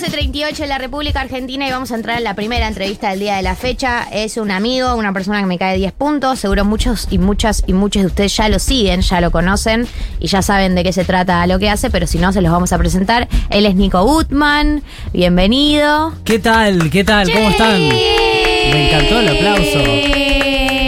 14.38 en la República Argentina y vamos a entrar en la primera entrevista del día de la fecha. Es un amigo, una persona que me cae 10 puntos. Seguro muchos y muchas y muchos de ustedes ya lo siguen, ya lo conocen y ya saben de qué se trata lo que hace, pero si no, se los vamos a presentar. Él es Nico Gutman. Bienvenido. ¿Qué tal? ¿Qué tal? ¿Cómo están? Me encantó el aplauso.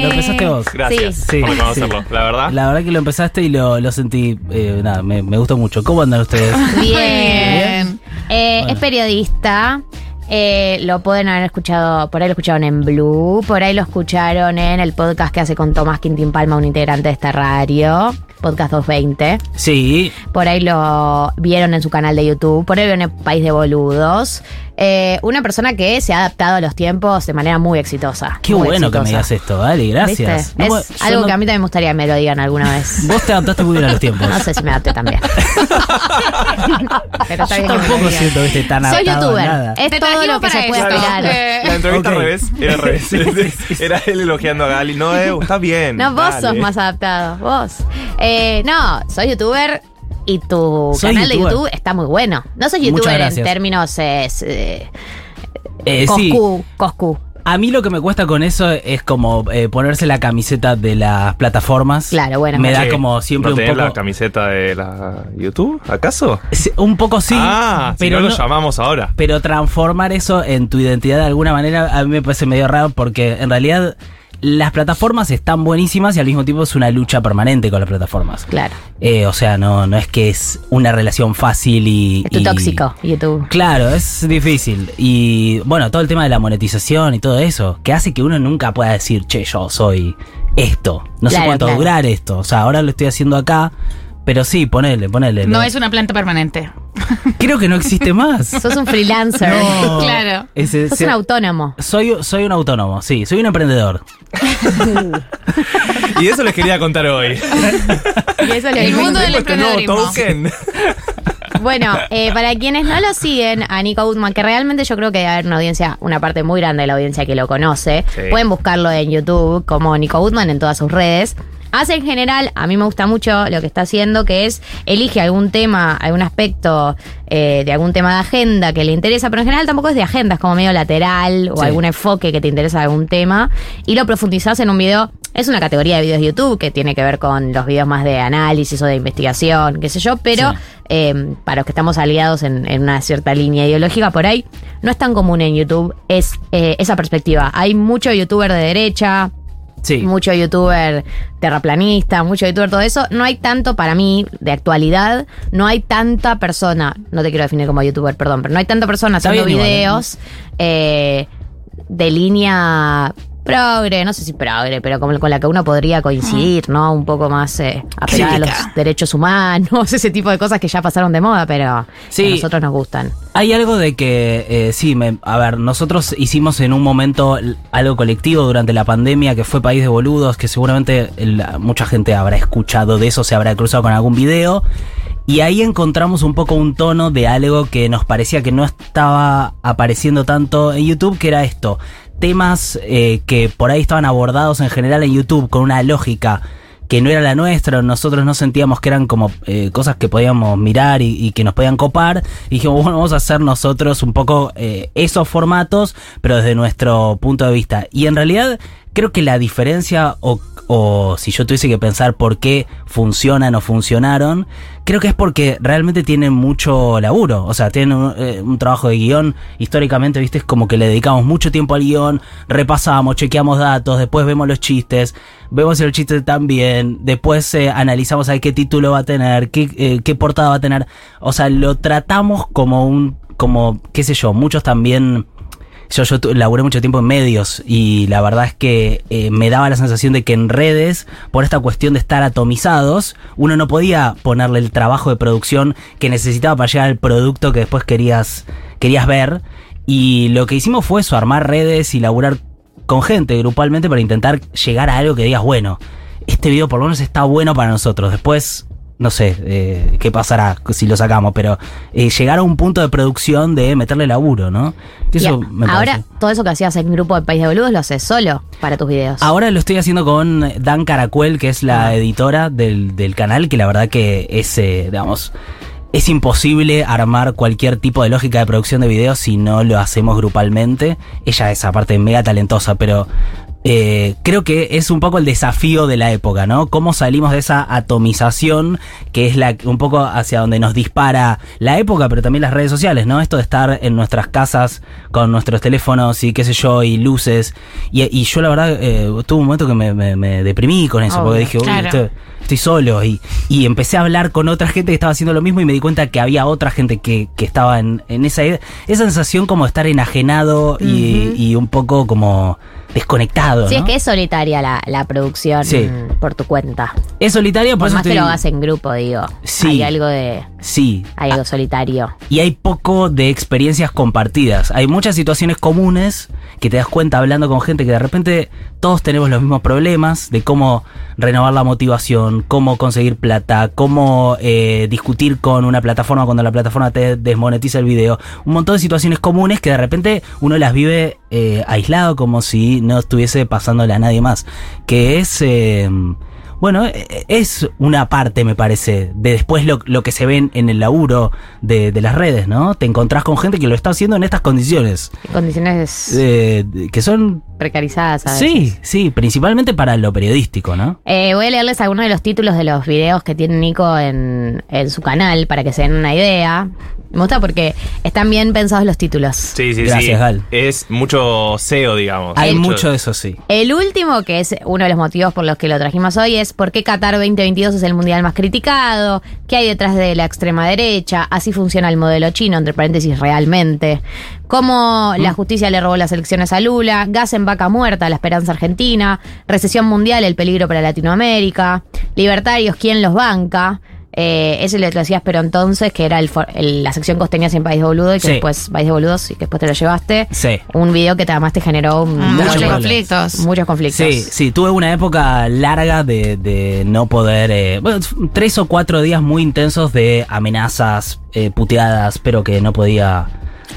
Lo empezaste vos. Gracias Sí, por sí. conocerlo, la verdad. La verdad que lo empezaste y lo, lo sentí. eh, nada, me, me gustó mucho. ¿Cómo andan ustedes? Bien. Eh, Bueno. Es periodista. Eh, lo pueden haber escuchado, por ahí lo escucharon en Blue, por ahí lo escucharon en el podcast que hace con Tomás Quintín Palma, un integrante de esta radio, Podcast 220. Sí. Por ahí lo vieron en su canal de YouTube, por ahí vieron en País de Boludos. Eh, una persona que se ha adaptado a los tiempos de manera muy exitosa. Qué muy bueno que me digas esto, vale, gracias. ¿Viste? No, es algo no- que a mí también me gustaría que me lo digan alguna vez. Vos te adaptaste muy bien a los tiempos. No sé si me adapté también. Pero está Yo tampoco siento, viste, tan Soy youtuber. nada. Es Te todo lo que se puede esperar. Eh, La entrevista al revés, era al revés. Era él elogiando a Gali. No, eh, está bien. No, vos dale. sos más adaptado. Vos. Eh, no, soy youtuber y tu Soy canal de. YouTube está muy bueno. No soy youtuber en términos eh, eh, Eh, sí. Coscu, Coscu. A mí lo que me cuesta con eso es como eh, ponerse la camiseta de las plataformas. Claro, bueno, Me da como siempre ¿No un tenés poco. la camiseta de la YouTube, acaso? Sí, Un poco sí. ah, pero si no, no- lo llamamos ahora. Pero transformar eso en tu identidad de alguna manera a mí me parece medio raro porque en realidad las plataformas están buenísimas y al mismo tiempo es una lucha permanente con las plataformas. Claro. Eh, o sea, no, no es que es una relación fácil y... Es tu y- tóxico, YouTube. Claro, es difícil. Y bueno, todo el tema de la monetización y todo eso, que hace que uno nunca pueda decir, che, yo soy esto. No sé cuánto claro. durar esto. O sea, ahora lo estoy haciendo acá, pero sí, ponele, ponele. No Lo- es una planta permanente. Creo que no existe más. Sos un freelancer. No. Claro. Ese- Sos se- un autónomo. soy, soy un autónomo, sí, soy un emprendedor. Y eso les quería contar hoy. Y eso es lo El mundo del Tengo este nuevo emprendedorismo. token. Bueno, eh, para quienes no lo siguen, a Nico Gutman, que realmente yo creo que debe haber una audiencia, una parte muy grande de la audiencia que lo conoce, Sí. pueden buscarlo en YouTube como Nico Gutman en todas sus redes. Hace en general, a mí me gusta mucho lo que está haciendo, que es elige algún tema, algún aspecto eh, de algún tema de agenda que le interesa, pero en general tampoco es de agenda, es como medio lateral o Sí. algún enfoque que te interesa de algún tema y lo profundizás en un video. Es una categoría de videos de YouTube que tiene que ver con los videos más de análisis o de investigación, qué sé yo, pero Sí. eh, para los que estamos aliados en, en una cierta línea ideológica por ahí, no es tan común en YouTube es eh, esa perspectiva. Hay mucho youtuber de derecha, Sí. mucho youtuber terraplanista, mucho youtuber todo eso. No hay tanto para mí de actualidad, no hay tanta persona, no te quiero definir como youtuber, perdón, pero no hay tanta persona Está haciendo bien igual, ¿eh? videos eh, de línea progre, no sé si progre, pero como con la que uno podría coincidir, ¿no? Un poco más eh, apegada a los derechos humanos, ese tipo de cosas que ya pasaron de moda, pero que a nosotros nos gustan. Hay algo de que, eh, sí, me- a ver, nosotros hicimos en un momento algo colectivo durante la pandemia que fue País de Boludos, que seguramente mucha gente habrá escuchado de eso, se habrá cruzado con algún video. Y ahí encontramos un poco un tono de algo que nos parecía que no estaba apareciendo tanto en YouTube, que era esto. Temas eh, que por ahí estaban abordados en general en YouTube con una lógica que no era la nuestra, nosotros no sentíamos que eran como eh, cosas que podíamos mirar y, que nos podían copar. Y dijimos, bueno, vamos a hacer nosotros un poco eh, esos formatos, pero desde nuestro punto de vista. Y en realidad creo que la diferencia, o, o si yo tuviese que pensar por qué funcionan o funcionaron, creo que es porque realmente tienen mucho laburo. O sea, tienen un, eh, trabajo de guion. Históricamente, viste, es como que le dedicamos mucho tiempo al guion, repasamos, chequeamos datos, después vemos los chistes, vemos el chiste también, después eh, analizamos a qué título va a tener, qué, eh, qué portada va a tener. O sea, lo tratamos como un, como, qué sé yo, muchos también yo, yo laburé mucho tiempo en medios y la verdad es que eh, me daba la sensación de que en redes, por esta cuestión de estar atomizados, uno no podía ponerle el trabajo de producción que necesitaba para llegar al producto que después querías, querías ver. Y lo que hicimos fue eso, armar redes y laburar con gente grupalmente para intentar llegar a algo que digas, bueno, este video por lo menos está bueno para nosotros. Después no sé eh, qué pasará si lo sacamos, pero eh, llegar a un punto de producción de meterle laburo, ¿no? Que Eso Y a- me ahora, parece. todo eso que hacías en grupo de País de Boludos lo haces solo para tus videos. Ahora lo estoy haciendo con Dan Caracuel, que es la Ah. editora del, del canal, que la verdad que es, eh, digamos, es imposible armar cualquier tipo de lógica de producción de videos si no lo hacemos grupalmente. Ella es aparte mega talentosa, pero eh, creo que es un poco el desafío de la época, ¿no? Cómo salimos de esa atomización que es la un poco hacia donde nos dispara la época, pero también las redes sociales, ¿no? Esto de estar en nuestras casas con nuestros teléfonos y qué sé yo, y luces. Y, y yo la verdad eh, tuve un momento que me, me- me deprimí con eso, Obvio, porque dije, uy, claro. estoy solo y, y empecé a hablar con otra gente que estaba haciendo lo mismo y me di cuenta que había otra gente que, que estaba en, en esa, esa sensación como de estar enajenado y, y un poco como desconectado. Sí, ¿no? es que es solitaria la, la producción Sí. por tu cuenta. Es solitaria, por, Por eso más que lo hagas en grupo, digo. Sí. Hay algo de. Sí. Hay algo solitario. Y hay poco de experiencias compartidas. Hay muchas situaciones comunes que te das cuenta hablando con gente que de repente todos tenemos los mismos problemas de cómo renovar la motivación, cómo conseguir plata, cómo eh, discutir con una plataforma cuando la plataforma te desmonetiza el video. Un montón de situaciones comunes que de repente uno las vive eh, aislado como si no estuviese pasándole a nadie más. Que es... eh, bueno, eh, es una parte, me parece, de después lo, lo que se ven en el laburo de, de las redes, ¿no? Te encontrás con gente que lo está haciendo en estas condiciones, Condiciones eh, que son... precarizadas, ¿sabes? Sí, sí, principalmente para lo periodístico, ¿no? Eh, voy a leerles algunos de los títulos de los videos que tiene Nico en, en su canal para que se den una idea. Me gusta porque están bien pensados los títulos. Sí, sí, Gracias, sí. Gal. Es mucho SEO, digamos. Hay mucho de eso, sí. El último, que es uno de los motivos por los que lo trajimos hoy, es por qué Qatar 2022 es el mundial más criticado, qué hay detrás de la extrema derecha, así funciona el modelo chino, entre paréntesis, realmente, cómo la justicia le robó las elecciones a Lula, gas en vaca muerta, la esperanza argentina, recesión mundial, el peligro para Latinoamérica, libertarios, quién los banca. Eh, ese lo decías, pero entonces, que era el for- el- la sección costeña sin País de Boludo y que Sí. después País de Boludos y que después te lo llevaste. Sí. Un video que te- además te generó un- Muchos conflictos. Muchos conflictos. Sí, sí, tuve una época larga de, de no poder. eh, bueno, tres o cuatro días muy intensos de amenazas, eh, puteadas, pero que no podía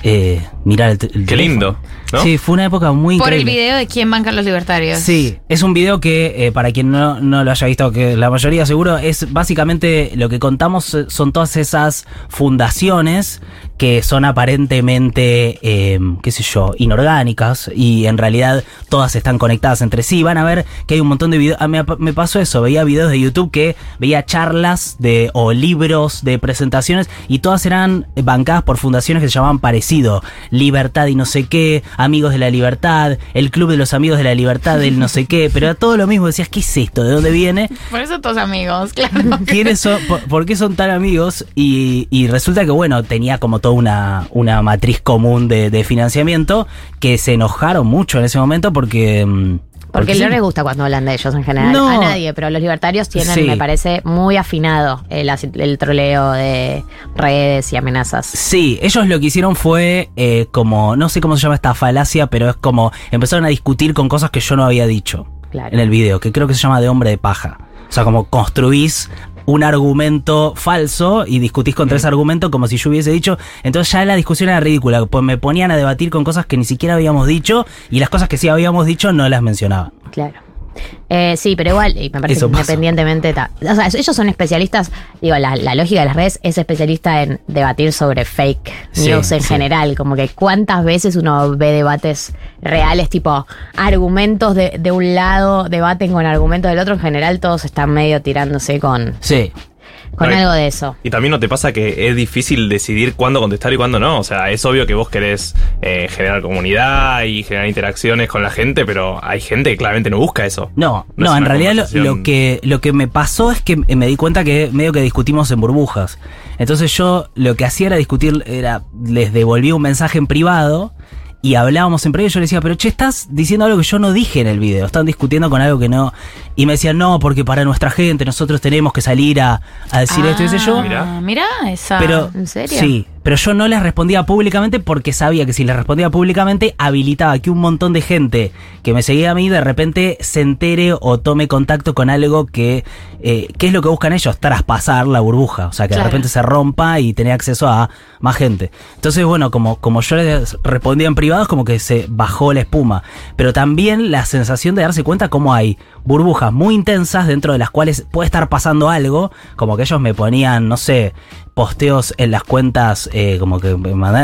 eh, mirar el, el Qué lindo, ¿no? Sí, fue una época muy Por el video de quién bancan los libertarios. Sí, es un video que, eh, para quien no, no lo haya visto, que la mayoría seguro, es básicamente lo que contamos son todas esas fundaciones que son aparentemente, eh, qué sé yo, inorgánicas y en realidad todas están conectadas entre sí. Van a ver que hay un montón de videos. Ah, me, me pasó eso, veía videos de YouTube que veía charlas de, o libros de presentaciones y todas eran bancadas por fundaciones que se llamaban parecido. Libertad y no sé qué, Amigos de la Libertad, el Club de los Amigos de la Libertad del no sé qué, pero era todo lo mismo. Decías, ¿qué es esto? ¿De dónde viene? Por eso todos amigos, claro. ¿Quiénes son? Por, por qué son tan amigos? Y, y resulta que, bueno, tenía como una, una matriz común de, de financiamiento que se enojaron mucho en ese momento porque... mm, Porque sí. no les gusta cuando hablan de ellos en general. No. A nadie, pero los libertarios tienen, Sí. me parece, muy afinado el, el troleo de redes y amenazas. Sí, ellos lo que hicieron fue eh, como, no sé cómo se llama esta falacia, pero es como empezaron a discutir con cosas que yo no había dicho Claro. en el video, que creo que se llama de hombre de paja. O sea, como construís un argumento falso y discutís contra ese argumento como si yo hubiese dicho. Entonces ya la discusión era ridícula, pues me ponían a debatir con cosas que ni siquiera habíamos dicho y las cosas que sí habíamos dicho no las mencionaban. Claro. Eh, sí, pero igual, y me parece Eso que independientemente. ta- o sea, ellos son especialistas. Digo, la, la lógica de las redes es especialista en debatir sobre fake Sí, news en sí. general. Como que cuántas veces uno ve debates reales, tipo argumentos de, de un lado, debaten con argumentos del otro. En general, todos están medio tirándose con, Sí. Con algo de eso. Y también no te pasa que es difícil decidir cuándo contestar y cuándo no. O sea, es obvio que vos querés eh, generar comunidad y generar interacciones con la gente, pero hay gente que claramente no busca eso. No, No no, es en realidad lo, lo que, lo que me pasó es que me di cuenta que medio que discutimos en burbujas. Entonces yo lo que hacía era discutir, era, les devolvía un mensaje en privado y hablábamos en privado y yo le decía, pero che, estás diciendo algo que yo no dije en el video, están discutiendo con algo que no... Y me decían, no, porque para nuestra gente nosotros tenemos que salir a, a decir esto y sé yo. Mirá. Mira esa. Pero, ¿en serio? Sí, pero yo no les respondía públicamente porque sabía que si les respondía públicamente habilitaba que un montón de gente que me seguía a mí de repente se entere o tome contacto con algo que, eh, ¿qué es lo que buscan ellos? Traspasar la burbuja, o sea, que Claro. de repente se rompa y tener acceso a más gente. Entonces, bueno, como, como yo les respondía en privado, es como que se bajó la espuma. Pero también la sensación de darse cuenta cómo hay burbujas muy intensas dentro de las cuales puede estar pasando algo, como que ellos me ponían, no sé, posteos en las cuentas, eh, como que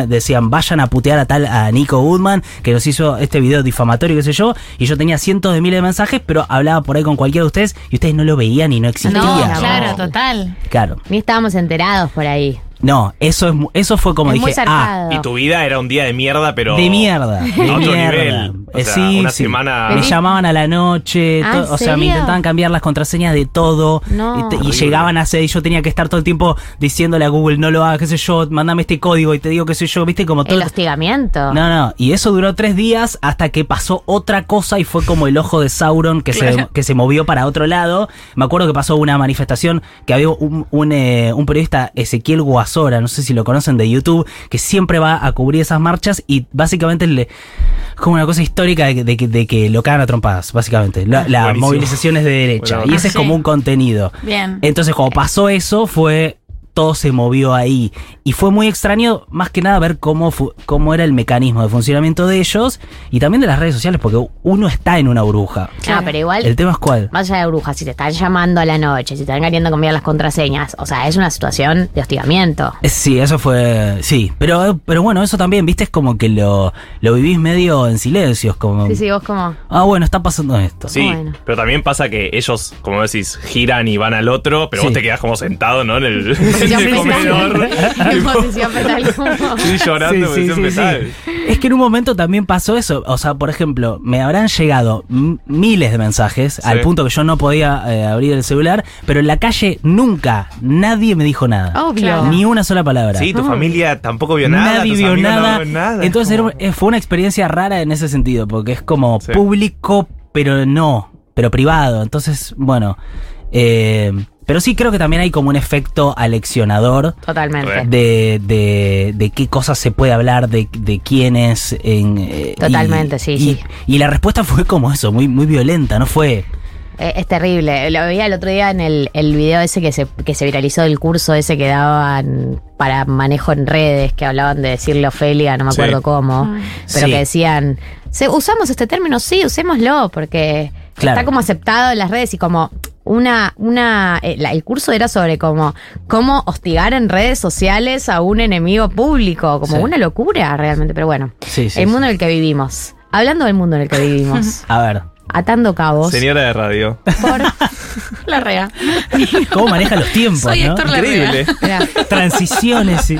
decían, vayan a putear a tal a Nico Goodman, que nos hizo este video difamatorio, qué sé yo, y yo tenía cientos de miles de mensajes, pero hablaba por ahí con cualquiera de ustedes y ustedes no lo veían y no existía. No, Claro, total. Claro. Ni estábamos enterados por ahí. No, eso es mu- eso fue como es muy dije, ah. Y tu vida era un día de mierda, pero. de mierda, de A otro mierda. nivel. O Eh, sea, sí, una sí. semana- Me llamaban a la noche, Ah, to- ¿en o sea, me intentaban cambiar las contraseñas de todo. No. Y, llegaban a hacer, y yo tenía que estar todo el tiempo diciéndole a Google, no lo hagas, qué sé yo, mandame este código y te digo qué sé yo, viste, como todo. El hostigamiento. No, no, y eso duró tres días hasta que pasó otra cosa y fue como el ojo de Sauron que, se, que se movió para otro lado. Me acuerdo que pasó una manifestación que había un, un, eh, un periodista, Ezequiel Guasora, no sé si lo conocen de YouTube, que siempre va a cubrir esas marchas y básicamente le, es como una cosa histórica de, que- de que- de que lo cagan a trompadas, básicamente. La- Las Buenísimo. movilizaciones de derecha. Bueno, y ese es sí. como un contenido. Bien. Entonces, cuando pasó eso, fue. Todo se movió ahí. Y fue muy extraño, más que nada, ver cómo, fu- cómo era el mecanismo de funcionamiento de ellos y también de las redes sociales, porque uno está en una burbuja. No, pero igual. El tema es cuál. Más allá de brujas, si te están llamando a la noche, si te están queriendo cambiar las contraseñas, o sea, es una situación de hostigamiento. Sí, eso fue. Sí, pero, pero bueno, eso también, viste, es como que lo, lo vivís medio en silencio. Es como. Sí, sí, vos como. Ah, bueno, está pasando esto. Sí, Bueno. pero también pasa que ellos, como decís, giran y van al otro, pero Sí. vos te quedás como sentado, ¿no? En el, Posición el comedor. En posición fetal, como- Sí, llorando, Sí, posición fetal. Es que en un momento también pasó eso. O sea, por ejemplo, me habrán llegado miles de mensajes al punto que yo no podía eh, abrir el celular, pero en la calle nunca nadie me dijo nada. Obvio. Ni una sola palabra. Sí, tu familia tampoco vio nada. Nadie vio no nada. Entonces era- eh, fue una experiencia rara en ese sentido, porque es como Sí. público, pero no, pero privado. Entonces, bueno. eh, pero sí creo que también hay como un efecto aleccionador Totalmente. De, de, de qué cosas se puede hablar, de, de quiénes. En, eh, Totalmente, sí, y, sí. Y la respuesta fue como eso, muy, muy violenta, no fue. Eh, Es terrible. Lo veía el otro día en el, el video ese que se, que se viralizó del curso ese que daban para manejo en redes, que hablaban de decirle Ofelia, no me Sí. acuerdo cómo, pero Sí. que decían, "Se- usamos este término, sí, usémoslo, porque Claro. está como aceptado en las redes y como una, una, eh, la- el curso era sobre como cómo hostigar en redes sociales a un enemigo público, como Sí. una locura realmente, pero bueno, Sí, sí, el mundo en el que vivimos. Hablando del mundo en el que vivimos, A ver, atando cabos. Señora de radio. Por, La rea. ¿cómo maneja los tiempos? Soy ¿no? Héctor Larrea. Increíble. Transiciones. sí.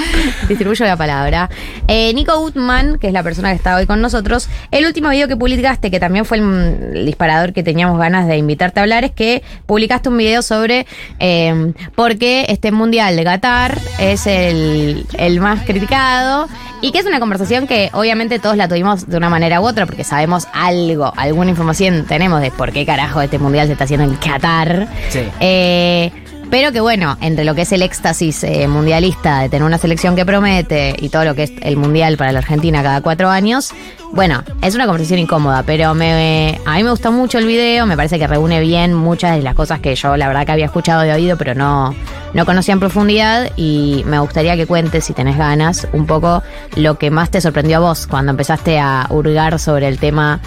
distribuyo la palabra. Eh, Nico Gutman, que es la persona que está hoy con nosotros, el último video que publicaste, que también fue el, el disparador que teníamos ganas de invitarte a hablar, es que publicaste un video sobre eh, por qué este mundial de Qatar es el, el más criticado. Y que es una conversación que obviamente todos la tuvimos de una manera u otra, porque sabemos algo, alguna información tenemos de por qué carajo este mundial se está haciendo en Qatar. Sí. Eh, pero que bueno, entre lo que es el éxtasis eh, mundialista de tener una selección que promete y todo lo que es el mundial para la Argentina cada cuatro años, bueno, es una conversación incómoda, pero me, a mí me gustó mucho el video, me parece que reúne bien muchas de las cosas que yo la verdad que había escuchado de oído, pero no, no conocía en profundidad y me gustaría que cuentes, si tenés ganas, un poco lo que más te sorprendió a vos cuando empezaste a hurgar sobre el tema.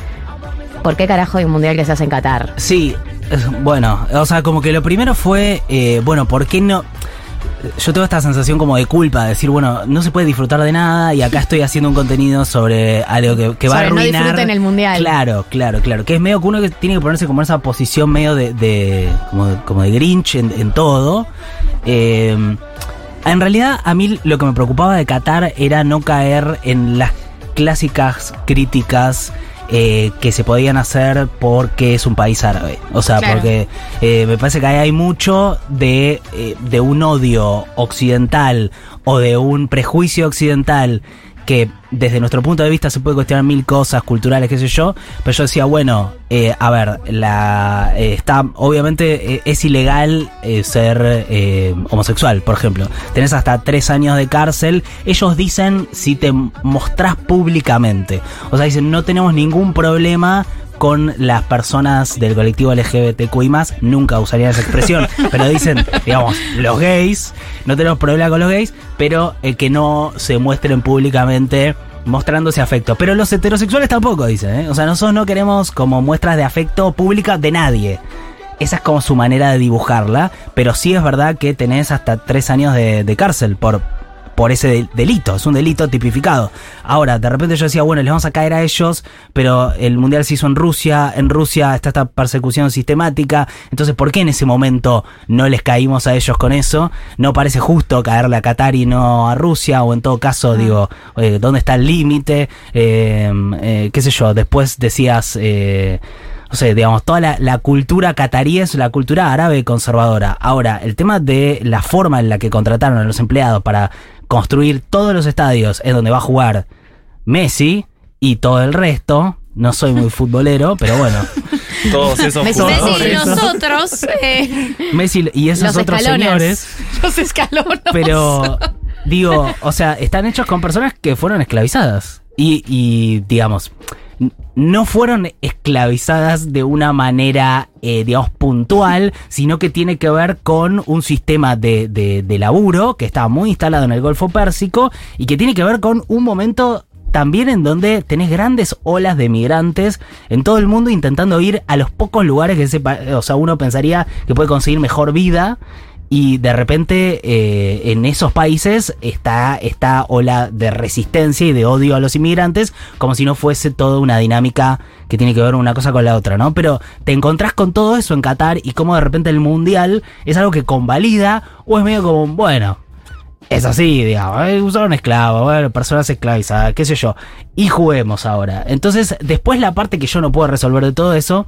¿Por qué carajo hay un mundial que se hace en Qatar? Sí, bueno, o sea, como que lo primero fue, eh, bueno, ¿por qué no? Yo tengo esta sensación como de culpa, de decir, bueno, no se puede disfrutar de nada y acá estoy haciendo un contenido sobre algo que, que va a Sobre no arruinar. disfruten el mundial. Claro, claro, claro. Que es medio que uno que tiene que ponerse como en esa posición medio de, de- como, de como de Grinch en, en todo. Eh, en realidad, a mí lo que me preocupaba de Qatar era no caer en las clásicas críticas eh, que se podían hacer porque es un país árabe. O sea, Claro. porque eh, me parece que ahí hay mucho de, eh, de un odio occidental o de un prejuicio occidental que desde nuestro punto de vista se puede cuestionar mil cosas culturales, qué sé yo, pero yo decía, bueno, eh, a ver, la eh, está obviamente eh, es ilegal eh, ser homosexual, por ejemplo. Tenés hasta tres años de cárcel. Ellos dicen si te mostrás públicamente. O sea, dicen, no tenemos ningún problema con las personas del colectivo LGBTQI+, nunca usarían esa expresión, pero dicen, digamos, los gays, no tenemos problema con los gays, pero eh, que no se muestren públicamente mostrándose afecto. Pero los heterosexuales tampoco, dicen, ¿eh? O sea, nosotros no queremos como muestras de afecto pública de nadie. esa es como su manera de dibujarla, pero sí es verdad que tenés hasta tres años de, de cárcel por, por ese de- delito, es un delito tipificado. Ahora, de repente yo decía, bueno, les vamos a caer a ellos, pero el mundial se hizo en Rusia, en Rusia está esta persecución sistemática, entonces ¿por qué en ese momento no les caímos a ellos con eso? No parece justo caerle a Qatar y no a Rusia, o en todo caso, digo, eh, ¿dónde está el límite? Eh, eh, ¿Qué sé yo? Después decías... eh, no sé, digamos, toda la, la cultura catarí es la cultura árabe conservadora. Ahora, el tema de la forma en la que contrataron a los empleados para construir todos los estadios en donde va a jugar Messi y todo el resto, no soy muy futbolero, pero bueno, Todos esos Messi, Messi y nosotros, eh, Messi y esos Los otros escalones. señores, los escalones. pero digo, o sea, están hechos con personas que fueron esclavizadas. Y, y, digamos, no fueron esclavizadas de una manera, eh, digamos, puntual, sino que tiene que ver con un sistema de, de, de laburo que estaba muy instalado en el Golfo Pérsico y que tiene que ver con un momento también en donde tenés grandes olas de migrantes en todo el mundo intentando ir a los pocos lugares que sepa, o sea, uno pensaría que puede conseguir mejor vida y de repente eh, en esos países está esta ola de resistencia y de odio a los inmigrantes, como si no fuese toda una dinámica que tiene que ver una cosa con la otra, ¿no? Pero te encontrás con todo eso en Qatar y como de repente el mundial es algo que convalida o es medio como, bueno, es así, digamos, eh, usaron esclavos, bueno, personas esclavizadas, qué sé yo, y juguemos ahora. Entonces, después la parte que yo no puedo resolver de todo eso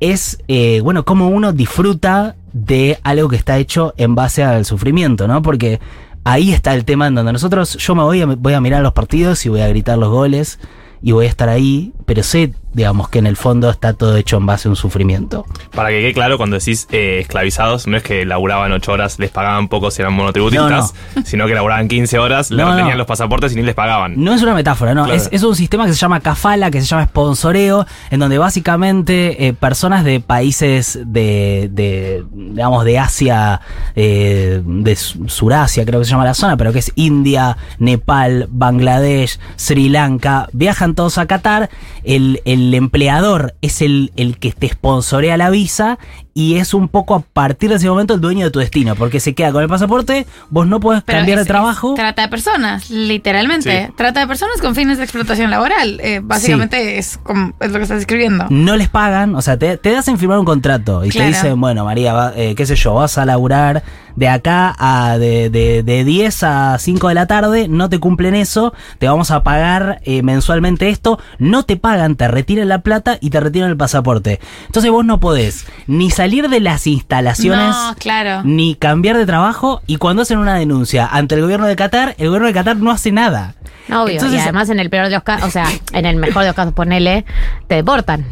es, eh, bueno, cómo uno disfruta de algo que está hecho en base al sufrimiento, ¿no? Porque ahí está el tema en donde nosotros, yo me voy a, voy a mirar los partidos y voy a gritar los goles y voy a estar ahí, pero sé, digamos, que en el fondo está todo hecho en base a un sufrimiento. Para que quede claro, cuando decís eh, esclavizados, no es que laburaban 8 horas, les pagaban poco si eran monotributistas, sino que laburaban 15 horas, No, tenían los pasaportes y ni les pagaban. No es una metáfora, no. Claro. Es, es un sistema que se llama kafala, que se llama sponsoreo, en donde básicamente eh, personas de países de, de, digamos, de Asia, eh, de Su- Surasia, creo que se llama la zona, pero que es India, Nepal, Bangladesh, Sri Lanka, viajan todos a Qatar. El, el empleador es el, el que te sponsorea la visa y es un poco a partir de ese momento el dueño de tu destino, porque se queda con el pasaporte, vos no podés Pero cambiar es- de trabajo. trata de personas, literalmente. Sí. Trata de personas con fines de explotación laboral. Eh, básicamente es, como, es lo que estás describiendo. no les pagan, o sea, te, te hacen firmar un contrato y Claro. te dicen, bueno, María, va- eh, qué sé yo, vas a laburar de acá a de, de, de 10 a 5 de la tarde, no te cumplen eso, te vamos a pagar eh, mensualmente esto, no te pagan, te retiran la plata y te retiran el pasaporte. Entonces vos no podés ni salir de las instalaciones. No, claro. Ni cambiar de trabajo y cuando hacen una denuncia ante el gobierno de Qatar, el gobierno de Qatar no hace nada. Obvio. Entonces- y además, en el peor de los casos, o sea, en el mejor de los casos, ponele, te deportan.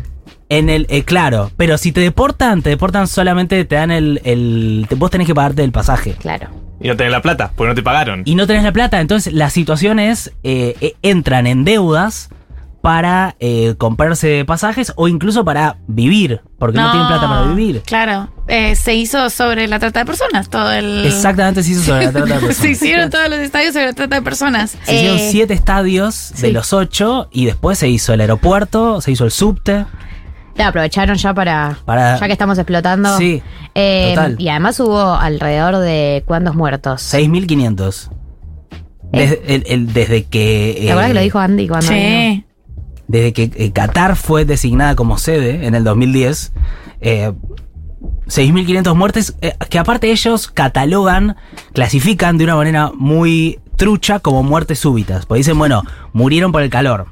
En el, eh, claro, pero si te deportan, te deportan solamente, te dan el, el, te- vos tenés que pagarte el pasaje. Claro. Y no tenés la plata, porque no te pagaron. Y no tenés la plata, entonces la situación es, eh, eh, entran en deudas para eh, comprarse pasajes o incluso para vivir, porque no, tienen plata para vivir. Claro. Eh, se hizo sobre la trata de personas. Todo el. Exactamente se hizo sobre la trata de personas. Se hicieron todos los estadios sobre la trata de personas. Se hicieron Eh, siete estadios de sí. los ocho y después se hizo el aeropuerto, se hizo el subte. Ya aprovecharon ya para, Para- ya que estamos explotando. Sí, Eh, total. Y además hubo alrededor de cuántos muertos. 6.500. Desde, el- el- desde que... ¿Te acuerdas eh, que lo dijo Andy cuando vino? Sí. Desde que eh, Qatar fue designada como sede en el 2010, eh, 6.500 muertes, eh, que aparte ellos catalogan, clasifican de una manera muy trucha como muertes súbitas. Pues dicen, bueno, murieron por el calor.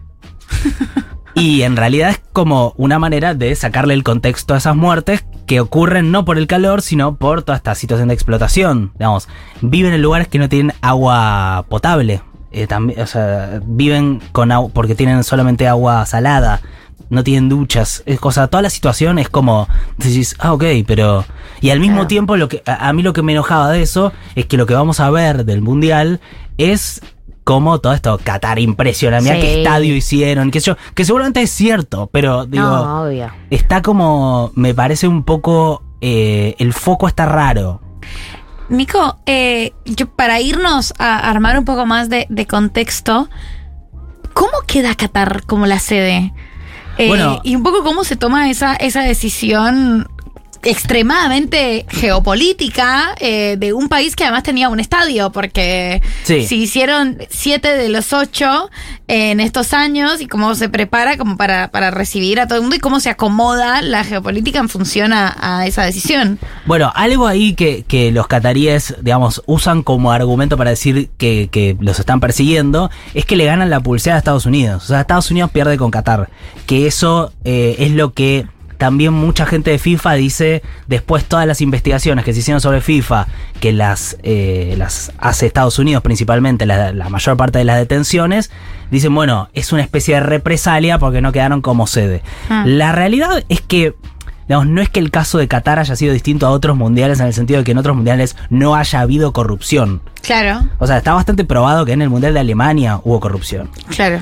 Y en realidad es como una manera de sacarle el contexto a esas muertes que ocurren no por el calor, sino por toda esta situación de explotación. Digamos, viven en lugares que no tienen agua potable. Eh, también, o sea, viven con agua porque tienen solamente agua salada. No tienen duchas. Es cosa, toda la situación es como decís, ah, ok, pero. Y al mismo Claro. tiempo, lo que, a, a mí lo que me enojaba de eso es que lo que vamos a ver del mundial es como todo esto, Qatar impresiona, mira Sí. qué estadio hicieron, qué sé yo, que seguramente es cierto, pero digo, No, obvio. está como, me parece un poco, eh, el foco está raro. Nico, eh, yo para irnos a armar un poco más de, de contexto, ¿cómo queda Qatar como la sede? Eh, Bueno. y un poco cómo se toma esa, esa decisión extremadamente geopolítica eh, de un país que además tenía un estadio, porque Sí. si hicieron siete de los ocho en estos años y cómo se prepara como para, para recibir a todo el mundo y cómo se acomoda la geopolítica en función a, a esa decisión. Bueno, algo ahí que, que los cataríes, digamos, usan como argumento para decir que, que los están persiguiendo, es que le ganan la pulseada a Estados Unidos. O sea, Estados Unidos pierde con Qatar. Que eso eh, es lo que también mucha gente de FIFA dice, después todas las investigaciones que se hicieron sobre FIFA, que las, eh, las hace Estados Unidos principalmente, la, la mayor parte de las detenciones, dicen, bueno, es una especie de represalia porque no quedaron como sede. Ah. La realidad es que Digamos, no es que el caso de Qatar haya sido distinto a otros mundiales en el sentido de que en otros mundiales no haya habido corrupción. Claro, O sea, está bastante probado que en el Mundial de Alemania hubo corrupción. claro.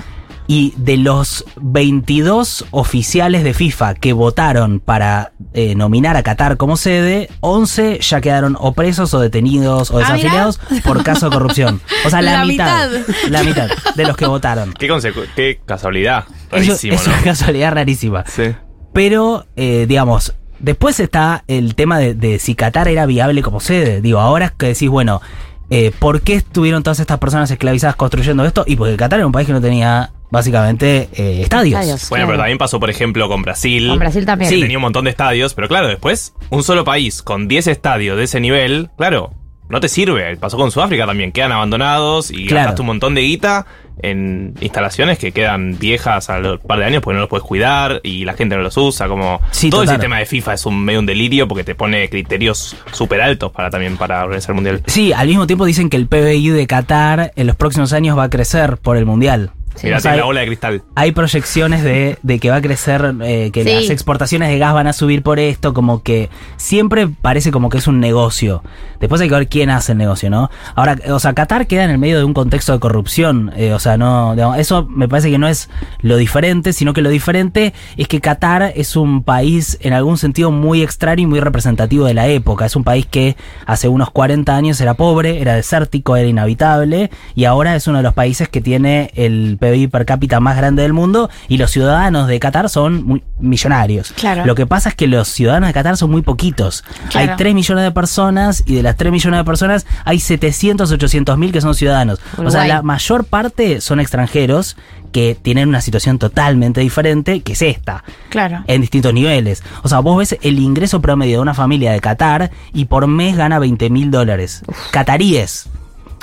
Y de los 22 oficiales de FIFA que votaron para eh, nominar a Qatar como sede, 11 ya quedaron o presos o detenidos o Ah, desafiliados por caso de corrupción. O sea, la, La mitad, mitad. La mitad de los que votaron. Qué, casualidad. Eso Rarísimo, es ¿no? una casualidad rarísima. Sí. Pero, eh, digamos, después está el tema de, de si Qatar era viable como sede. Digo, ahora es que decís, bueno, eh, ¿por qué estuvieron todas estas personas esclavizadas construyendo esto? Y porque Qatar era un país que no tenía, básicamente, eh, estadios. Estadios. Bueno, Claro. pero también pasó, por ejemplo, con Brasil. Con Brasil también. Sí. Tenía un montón de estadios, pero claro, después, un solo país con 10 estadios de ese nivel, claro, no te sirve. Pasó con Sudáfrica también, quedan abandonados y Claro. gastaste un montón de guita en instalaciones que quedan viejas al par de años porque no los puedes cuidar y la gente no los usa. Como Sí, todo total. el sistema de FIFA es un medio un delirio porque te pone criterios súper altos para también para organizar el mundial. Sí, al mismo tiempo dicen que el PBI de Qatar en los próximos años va a crecer por el Mundial. Sí. Mirá, O sea, tiene la hay- bola de cristal. Hay proyecciones de, de que va a crecer, eh, que Sí. las exportaciones de gas van a subir por esto, como que siempre parece como que es un negocio. Después hay que ver quién hace el negocio, ¿no? Ahora, o sea, Qatar queda en el medio de un contexto de corrupción, eh, o sea, no, digamos, eso me parece que no es lo diferente, sino que lo diferente es que Qatar es un país en algún sentido muy extraño y muy representativo de la época. Es un país que hace unos 40 años era pobre, era desértico, era inhabitable, y ahora es uno de los países que tiene el PBI per cápita más grande del mundo y los ciudadanos de Qatar son muy millonarios. Claro. Lo que pasa es que los ciudadanos de Qatar son muy poquitos. Claro. Hay 3 millones de personas y de las 3 millones de personas hay 700, 800 mil que son ciudadanos. O sea, la mayor parte son extranjeros que tienen una situación totalmente diferente que es esta Claro. en distintos niveles. O sea, vos ves el ingreso promedio de una familia de Qatar y por mes gana 20 mil dólares. Cataríes.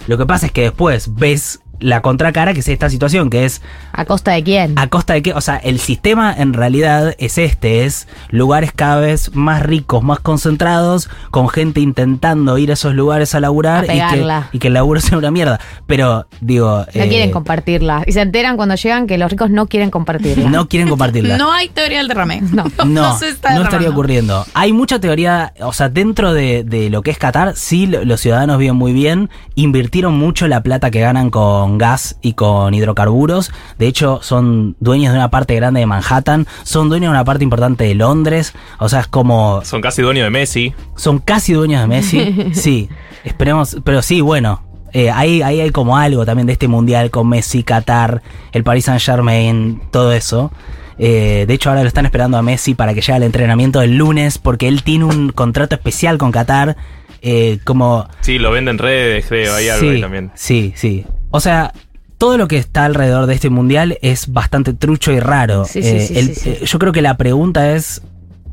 Lo que pasa es que después ves la contracara, que es esta situación, que es ¿A costa de quién? a costa de qué. O sea, el sistema en realidad es este, es lugares cada vez más ricos, más concentrados, con gente intentando ir a esos lugares a laburar A y que, y que el laburo sea una mierda. Pero, digo... No eh, quieren compartirla. Y se enteran cuando llegan que los ricos no quieren compartirla. No quieren compartirla. No hay teoría del derrame. No. No, se está no estaría ocurriendo. Hay mucha teoría, o sea, dentro de, de lo que es Qatar, sí, lo- los ciudadanos viven muy bien, invirtieron mucho la plata que ganan con gas y con hidrocarburos. De hecho, son dueños de una parte grande de Manhattan, son dueños de una parte importante de Londres. O sea, es como, Son casi dueños de Messi. son casi dueños de Messi. Sí, esperemos, pero sí, bueno. eh, ahí, ahí hay como algo también de este mundial con Messi, Qatar, el Paris Saint Germain, todo eso. Eh, de hecho, ahora lo están esperando a Messi para que llegue al entrenamiento el lunes, porque él tiene un contrato especial con Qatar. eh, como. Sí, lo venden en redes, creo. Hay algo ahí también. Sí, sí. O sea, todo lo que está alrededor de este mundial es bastante trucho y raro. Sí, sí, Eh, sí, el- eh, Yo creo que la pregunta es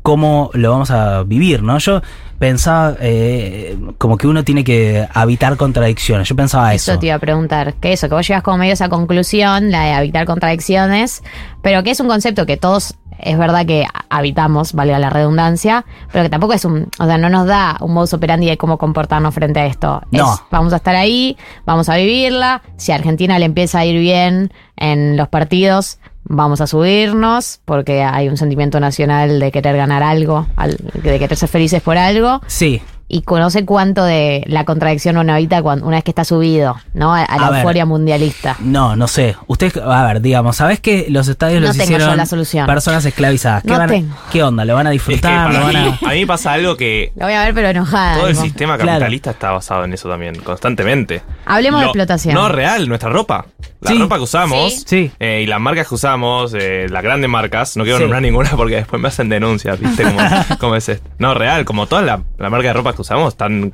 cómo lo vamos a vivir, ¿no? Yo pensaba eh, como que uno tiene que habitar contradicciones. Yo pensaba eso. Eso te iba a preguntar. Que eso, que vos llegas como medio a esa conclusión, la de evitar contradicciones, pero que es un concepto que todos, es verdad que habitamos, valga la redundancia, pero que tampoco es un, o sea, no nos da un modus operandi de cómo comportarnos frente a esto. No. Es, vamos a estar ahí, vamos a vivirla. Si a Argentina le empieza a ir bien en los partidos, vamos a subirnos, porque hay un sentimiento nacional de querer ganar algo, al- de querer ser felices por algo. Sí. Y conoce cuánto de la contradicción uno habita cuando, una vez que está subido, ¿no? A, a la A ver. euforia mundialista. No, no sé. Usted, a ver, digamos, ¿sabés que los estadios No los tengo yo hicieron la solución. personas esclavizadas? ¿Qué, No van- tengo. ¿Qué onda? ¿Lo van a Es que disfrutar? para ¿Lo van mí, a...? a mí pasa algo que Lo voy a ver, pero enojada. todo el sistema Claro. capitalista está basado en eso también, constantemente. Hablemos de Lo- explotación. No, real, nuestra ropa. La Sí. ropa que usamos Sí. Eh, y las marcas que usamos, eh, las grandes marcas, no quiero Sí. nombrar ninguna porque después me hacen denuncias, ¿viste? Como, como es esto. No, real, como todas las la marcas de ropa que usamos están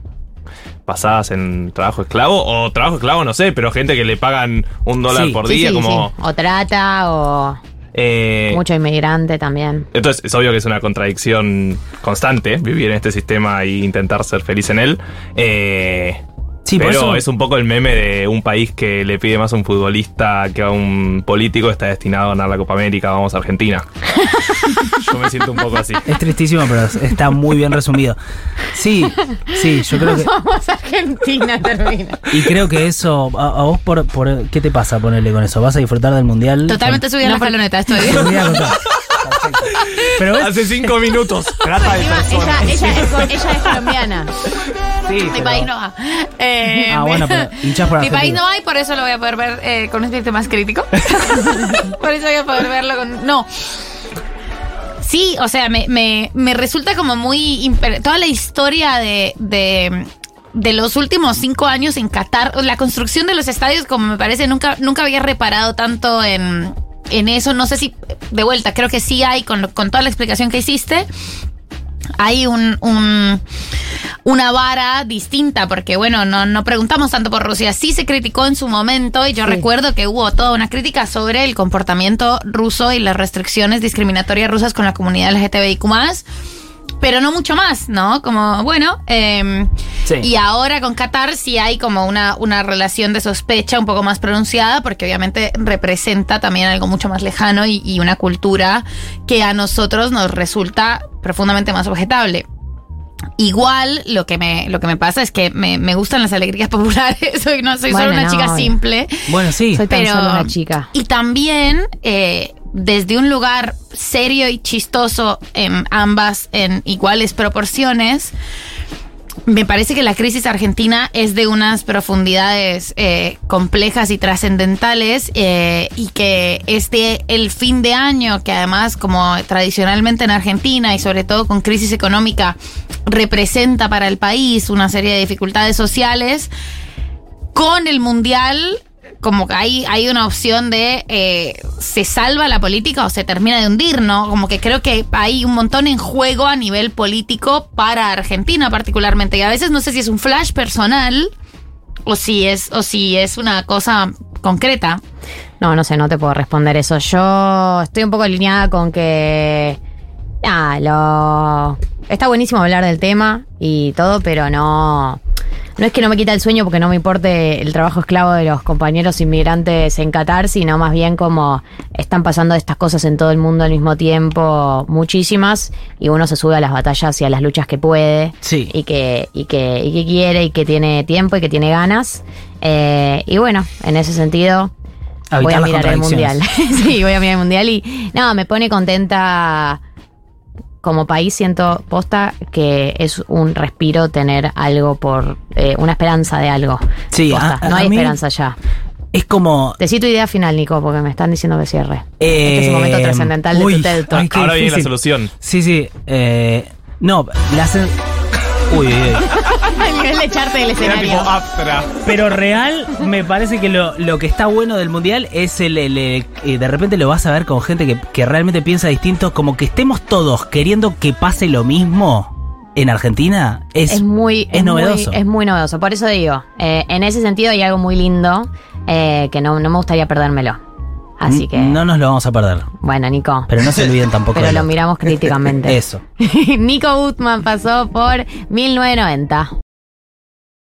basadas en trabajo esclavo o trabajo esclavo, no sé, pero gente que le pagan un dólar Sí. por día, sí, como... O trata, o eh, mucho inmigrante también. entonces es obvio que es una contradicción constante vivir en este sistema e intentar ser feliz en él. Eh, Sí, pero eso- es un poco el meme de un país que le pide más a un futbolista que a un político está destinado a ganar la Copa América, vamos a Argentina. Yo me siento un poco así. Es tristísimo, pero está muy bien resumido. Sí, sí, yo creo que... Vamos a Argentina, termina. Y creo que eso, a, a vos, por, por, ¿qué te pasa ponerle con eso? ¿Vas a disfrutar del mundial? Totalmente subida No, la escaloneta, estoy. Perfecto. Pero Hace cinco minutos. Trata de ella, ella es, co- ella es colombiana. Sí, Mi pero- país no va. Eh, Ah, bueno, pero hinchás por Mi Argentina. país no va y por eso lo voy a poder ver eh, con un espíritu más crítico. por eso voy a poder verlo con. No. Sí, o sea, me, me, me resulta como muy. imper- Toda la historia de. de de los últimos cinco años en Qatar, la construcción de los estadios, como me parece, nunca, nunca había reparado tanto en, en eso. No sé si, de vuelta, creo que sí hay, con, con toda la explicación que hiciste, hay un, un- una vara distinta, porque bueno, no, no preguntamos tanto por Rusia. Sí se criticó en su momento, y yo Sí. recuerdo que hubo toda una crítica sobre el comportamiento ruso y las restricciones discriminatorias rusas con la comunidad LGTBIQ pero no mucho más, ¿no? Como, bueno, eh, Sí. y ahora con Qatar sí hay como una, una relación de sospecha un poco más pronunciada, porque obviamente representa también algo mucho más lejano y, y una cultura que a nosotros nos resulta profundamente más objetable. Igual lo que me, lo que me pasa es que me, me gustan las alegrías populares, soy, no, soy Bueno, solo una no, chica simple. Bueno, sí. Soy tan Pero- solo una chica. Y también, eh, desde un lugar serio y chistoso en ambas, en iguales proporciones, me parece que la crisis argentina es de unas profundidades eh, complejas y trascendentales eh, y que este el fin de año que además como tradicionalmente en Argentina y sobre todo con crisis económica representa para el país una serie de dificultades sociales con el mundial como que hay, hay una opción de eh, se salva la política o se termina de hundir, ¿no? Como que creo que hay un montón en juego a nivel político para Argentina particularmente. Y a veces no sé si es un flash personal o si es, o si es una cosa concreta. No, no sé, no te puedo responder eso. Yo estoy un poco alineada con que. Ah, lo. Está buenísimo hablar del tema y todo, pero no. No es que no me quita el sueño porque no me importe el trabajo esclavo de los compañeros inmigrantes en Qatar, sino más bien como están pasando estas cosas en todo el mundo al mismo tiempo, muchísimas, y uno se sube a las batallas y a las luchas que puede, Sí. y que, y que, y que quiere, y que tiene tiempo y que tiene ganas. Eh, y bueno, en ese sentido, voy a mirar el mundial. sí, voy a mirar el mundial y no, me pone contenta como país siento posta que es un respiro tener algo por eh, una esperanza de algo. Sí, Posta, a- no a hay mí- esperanza ya. Es como. Te cito idea final, Nico, porque me están diciendo que cierre. eh, este es un momento trascendental de uy, tu TED Talk. Ahora viene la solución. Sí, sí. eh, no, la Uy, uy, uy. De echarte del Era tipo escenario. Astra. Pero real, me parece que lo, lo que está bueno del mundial es el, el- el- eh, de repente lo vas a ver con gente que, que realmente piensa distinto, como que estemos todos queriendo que pase lo mismo en Argentina. Es, Es muy, es novedoso. Muy, es muy novedoso. Por eso digo, eh, en ese sentido hay algo muy lindo eh, que no, no me gustaría perdérmelo. Así que, No nos lo vamos a perder. bueno, Nico. Pero no se olviden tampoco. Pero del lo otro. miramos críticamente. Eso. Nico Gutman pasó por 1990.